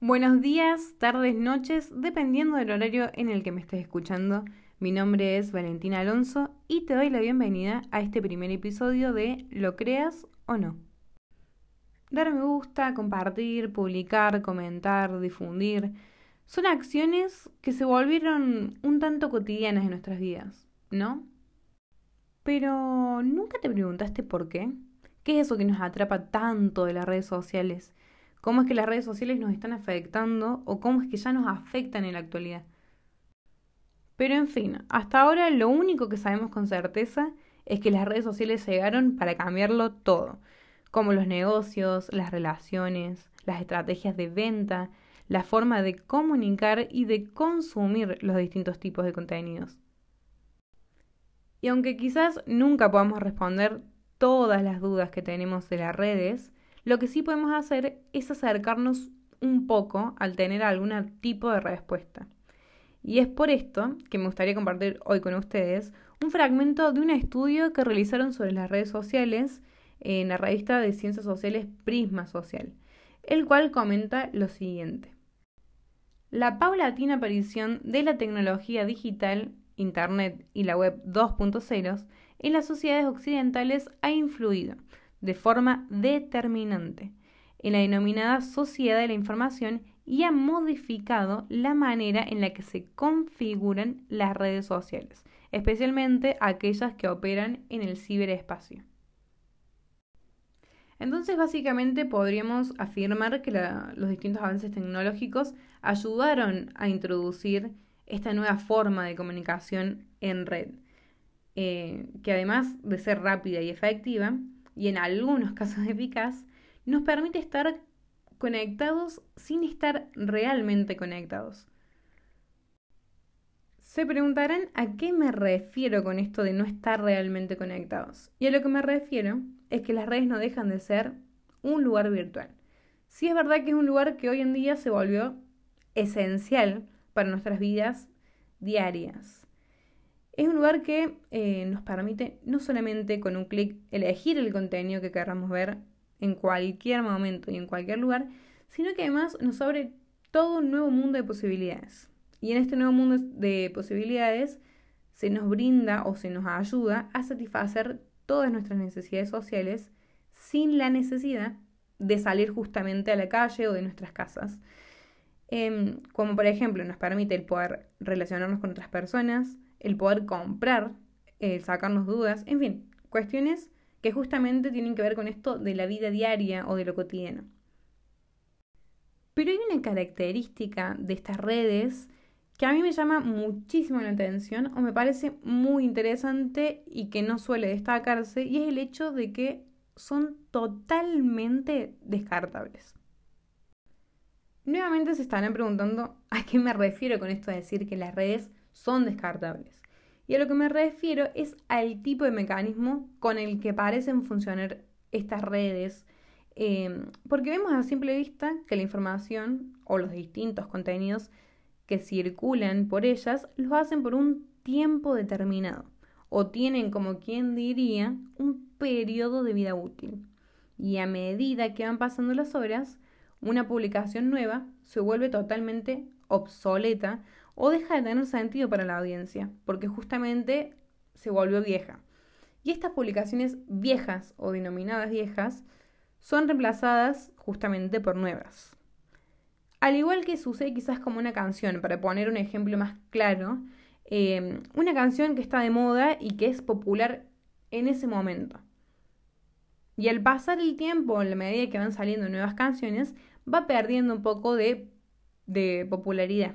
Buenos días, tardes, noches, dependiendo del horario en el que me estés escuchando. Mi nombre es Valentina Alonso y te doy la bienvenida a este primer episodio de Lo creas o no. Dar me gusta, compartir, publicar, comentar, difundir, son acciones que se volvieron un tanto cotidianas en nuestras vidas, ¿no? Pero ¿nunca te preguntaste por qué? ¿Qué es eso que nos atrapa tanto de las redes sociales? Cómo es que las redes sociales nos están afectando o cómo es que ya nos afectan en la actualidad. Pero en fin, hasta ahora lo único que sabemos con certeza es que las redes sociales llegaron para cambiarlo todo, como los negocios, las relaciones, las estrategias de venta, la forma de comunicar y de consumir los distintos tipos de contenidos. Y aunque quizás nunca podamos responder todas las dudas que tenemos de las redes, lo que sí podemos hacer es acercarnos un poco al tener algún tipo de respuesta. Y es por esto que me gustaría compartir hoy con ustedes un fragmento de un estudio que realizaron sobre las redes sociales en la revista de Ciencias Sociales Prisma Social, el cual comenta lo siguiente. La paulatina aparición de la tecnología digital, Internet y la web 2.0 en las sociedades occidentales ha influido, de forma determinante en la denominada sociedad de la información y ha modificado la manera en la que se configuran las redes sociales, especialmente aquellas que operan en el ciberespacio. Entonces, básicamente podríamos afirmar que los distintos avances tecnológicos ayudaron a introducir esta nueva forma de comunicación en red, eh, que además de ser rápida y efectiva, y en algunos casos eficaz, nos permite estar conectados sin estar realmente conectados. Se preguntarán a qué me refiero con esto de no estar realmente conectados. Y a lo que me refiero es que las redes no dejan de ser un lugar virtual. Sí es verdad que es un lugar que hoy en día se volvió esencial para nuestras vidas diarias. Es un lugar que eh, nos permite no solamente con un clic elegir el contenido que queramos ver en cualquier momento y en cualquier lugar, sino que además nos abre todo un nuevo mundo de posibilidades. Y en este nuevo mundo de posibilidades se nos brinda o se nos ayuda a satisfacer todas nuestras necesidades sociales sin la necesidad de salir justamente a la calle o de nuestras casas. Em, como por ejemplo nos permite el poder relacionarnos con otras personas, el poder comprar, el sacarnos dudas, en fin, cuestiones que justamente tienen que ver con esto de la vida diaria o de lo cotidiano. Pero hay una característica de estas redes que a mí me llama muchísimo la atención o me parece muy interesante y que no suele destacarse y es el hecho de que son totalmente descartables. Nuevamente se estarán preguntando a qué me refiero con esto de decir que las redes son descartables. Y a lo que me refiero es al tipo de mecanismo con el que parecen funcionar estas redes, em, porque vemos a simple vista que la información o los distintos contenidos que circulan por ellas los hacen por un tiempo determinado o tienen como quien diría un periodo de vida útil. Y a medida que van pasando las horas, una publicación nueva se vuelve totalmente obsoleta o deja de tener sentido para la audiencia, porque justamente se volvió vieja. Y estas publicaciones viejas o denominadas viejas son reemplazadas justamente por nuevas. Al igual que sucede quizás como una canción, para poner un ejemplo más claro, eh, una canción que está de moda y que es popular en ese momento. Y al pasar el tiempo, en la medida que van saliendo nuevas canciones, va perdiendo un poco de popularidad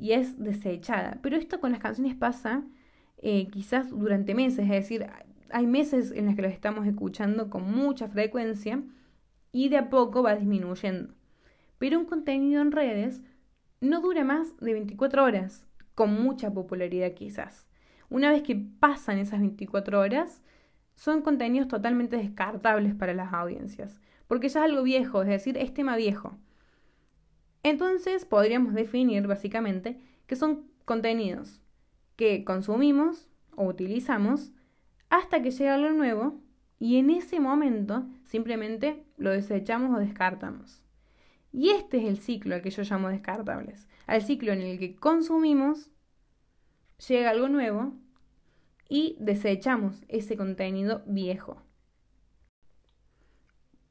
y es desechada. Pero esto con las canciones pasa eh, quizás durante meses, es decir, hay meses en los que las estamos escuchando con mucha frecuencia y de a poco va disminuyendo. Pero un contenido en redes no dura más de 24 horas, con mucha popularidad quizás. Una vez que pasan esas 24 horas, son contenidos totalmente descartables para las audiencias, porque ya es algo viejo, es decir, es tema viejo. Entonces podríamos definir básicamente que son contenidos que consumimos o utilizamos hasta que llega algo nuevo y en ese momento simplemente lo desechamos o descartamos. Y este es el ciclo al que yo llamo descartables. Al ciclo en el que consumimos, llega algo nuevo y desechamos ese contenido viejo.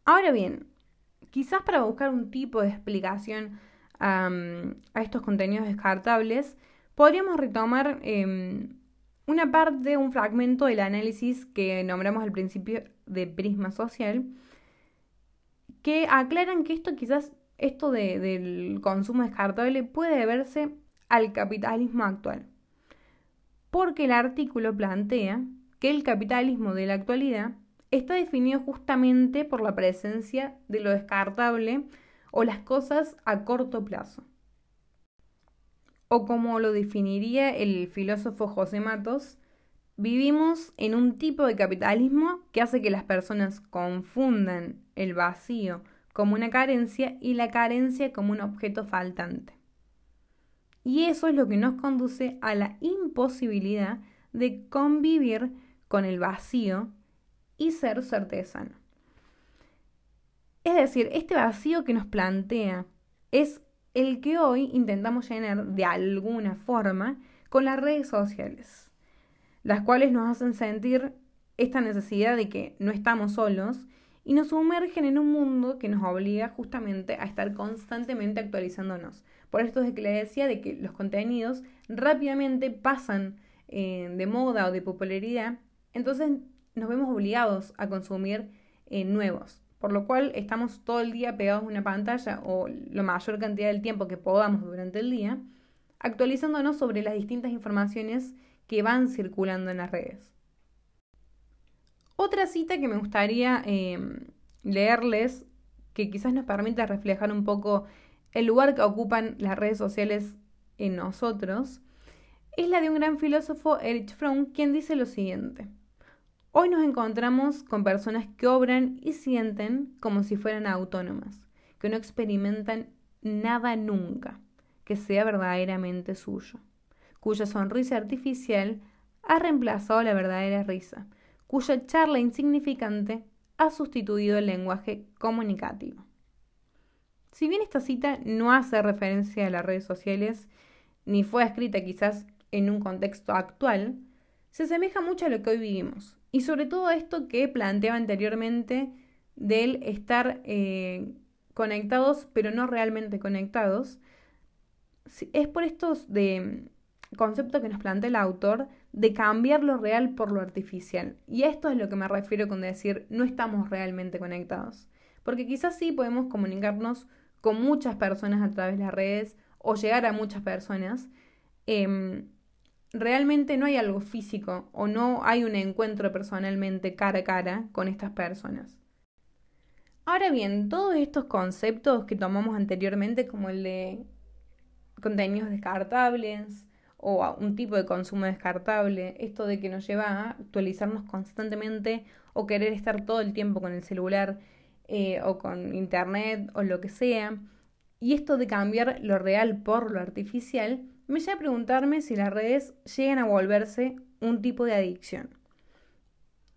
Ahora bien, quizás para buscar un tipo de explicación a estos contenidos descartables, podríamos retomar em, una parte, un fragmento del análisis que nombramos al principio de prisma social, que aclaran que esto quizás, esto del consumo descartable puede deberse al capitalismo actual. Porque el artículo plantea que el capitalismo de la actualidad está definido justamente por la presencia de lo descartable o las cosas a corto plazo. O como lo definiría el filósofo José Matos, vivimos en un tipo de capitalismo que hace que las personas confundan el vacío como una carencia y la carencia como un objeto faltante. Y eso es lo que nos conduce a la imposibilidad de convivir con el vacío y ser certezano. Es decir, este vacío que nos plantea es el que hoy intentamos llenar de alguna forma con las redes sociales, las cuales nos hacen sentir esta necesidad de que no estamos solos y nos sumergen en un mundo que nos obliga justamente a estar constantemente actualizándonos. Por esto es que le decía de que los contenidos rápidamente pasan eh, de moda o de popularidad, entonces nos vemos obligados a consumir eh, nuevos por lo cual estamos todo el día pegados a una pantalla o la mayor cantidad del tiempo que podamos durante el día, actualizándonos sobre las distintas informaciones que van circulando en las redes. Otra cita que me gustaría em, leerles, que quizás nos permita reflejar un poco el lugar que ocupan las redes sociales en nosotros, es la de un gran filósofo, Erich Fromm, quien dice lo siguiente. Hoy nos encontramos con personas que obran y sienten como si fueran autónomas, que no experimentan nada nunca que sea verdaderamente suyo, cuya sonrisa artificial ha reemplazado la verdadera risa, cuya charla insignificante ha sustituido el lenguaje comunicativo. Si bien esta cita no hace referencia a las redes sociales, ni fue escrita quizás en un contexto actual, se asemeja mucho a lo que hoy vivimos, y sobre todo esto que planteaba anteriormente del estar eh, conectados pero no realmente conectados, es por estos de conceptos que nos plantea el autor de cambiar lo real por lo artificial. Y esto es lo que me refiero con decir no estamos realmente conectados. Porque quizás sí podemos comunicarnos con muchas personas a través de las redes o llegar a muchas personas. Em, realmente no hay algo físico o no hay un encuentro personalmente cara a cara con estas personas. Ahora bien, todos estos conceptos que tomamos anteriormente, como el de contenidos descartables o un tipo de consumo descartable, esto de que nos lleva a actualizarnos constantemente o querer estar todo el tiempo con el celular eh, o con internet o lo que sea, y esto de cambiar lo real por lo artificial, me lleva a preguntarme si las redes llegan a volverse un tipo de adicción.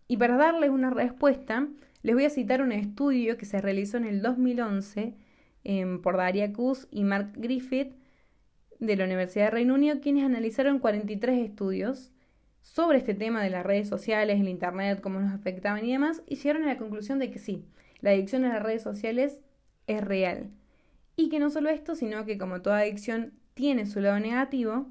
Y para darles una respuesta, les voy a citar un estudio que se realizó en el 2011 em, por Daria Kuz y Mark Griffith de la Universidad de Reino Unido, quienes analizaron 43 estudios sobre este tema de las redes sociales, el Internet, cómo nos afectaban y demás, y llegaron a la conclusión de que sí, la adicción a las redes sociales es real. Y que no solo esto, sino que como toda adicción tiene su lado negativo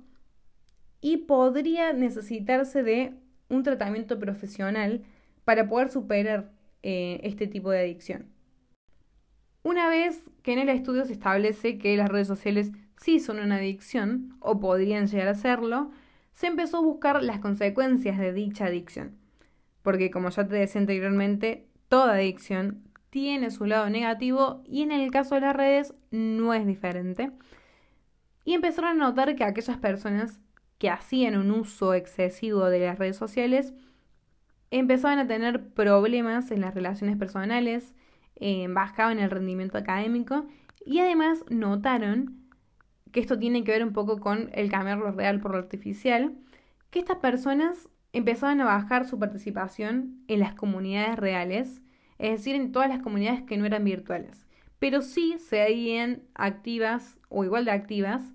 y podría necesitarse de un tratamiento profesional para poder superar eh, este tipo de adicción. Una vez que en el estudio se establece que las redes sociales sí son una adicción o podrían llegar a serlo, se empezó a buscar las consecuencias de dicha adicción. Porque como ya te decía anteriormente, toda adicción tiene su lado negativo y en el caso de las redes no es diferente y empezaron a notar que aquellas personas que hacían un uso excesivo de las redes sociales empezaban a tener problemas en las relaciones personales, eh, bajaban el rendimiento académico y además notaron que esto tiene que ver un poco con el cambiar lo real por lo artificial, que estas personas empezaban a bajar su participación en las comunidades reales, es decir, en todas las comunidades que no eran virtuales. Pero sí seguían activas o igual de activas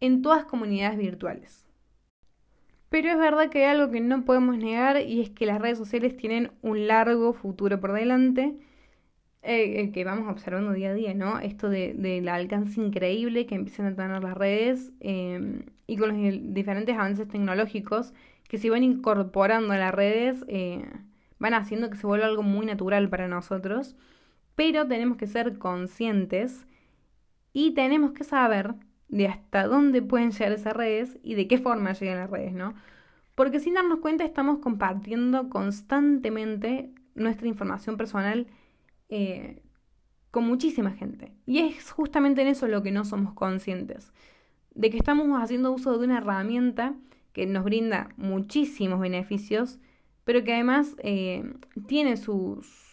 en todas comunidades virtuales. Pero es verdad que hay algo que no podemos negar y es que las redes sociales tienen un largo futuro por delante, eh, que vamos observando día a día, ¿no? Esto del de, alcance increíble que empiezan a tener las redes em, y con los diferentes avances tecnológicos que se van incorporando a las redes, eh, van haciendo que se vuelva algo muy natural para nosotros. Pero tenemos que ser conscientes y tenemos que saber de hasta dónde pueden llegar esas redes y de qué forma llegan las redes, ¿no? Porque sin darnos cuenta estamos compartiendo constantemente nuestra información personal eh, con muchísima gente. Y es justamente en eso lo que no somos conscientes, de que estamos haciendo uso de una herramienta que nos brinda muchísimos beneficios, pero que además eh, tiene sus,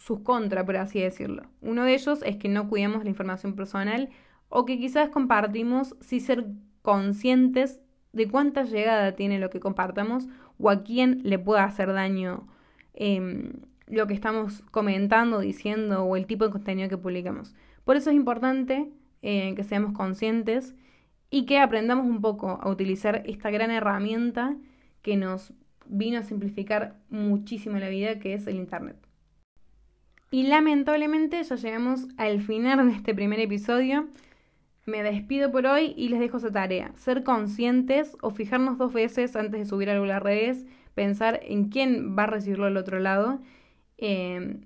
sus contras, por así decirlo. Uno de ellos es que no cuidamos la información personal o que quizás compartimos sin ser conscientes de cuánta llegada tiene lo que compartamos o a quién le puede hacer daño em, lo que estamos comentando, diciendo o el tipo de contenido que publicamos. Por eso es importante eh, que seamos conscientes y que aprendamos un poco a utilizar esta gran herramienta que nos vino a simplificar muchísimo la vida, que es el Internet. Y lamentablemente ya llegamos al final de este primer episodio. Me despido por hoy y les dejo esa tarea. Ser conscientes o fijarnos dos veces antes de subir algo a las redes, pensar en quién va a recibirlo al otro lado em,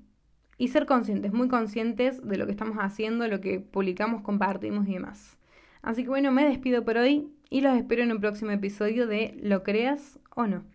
y ser conscientes, muy conscientes de lo que estamos haciendo, lo que publicamos, compartimos y demás. Así que bueno, me despido por hoy y los espero en un próximo episodio de Lo creas o no.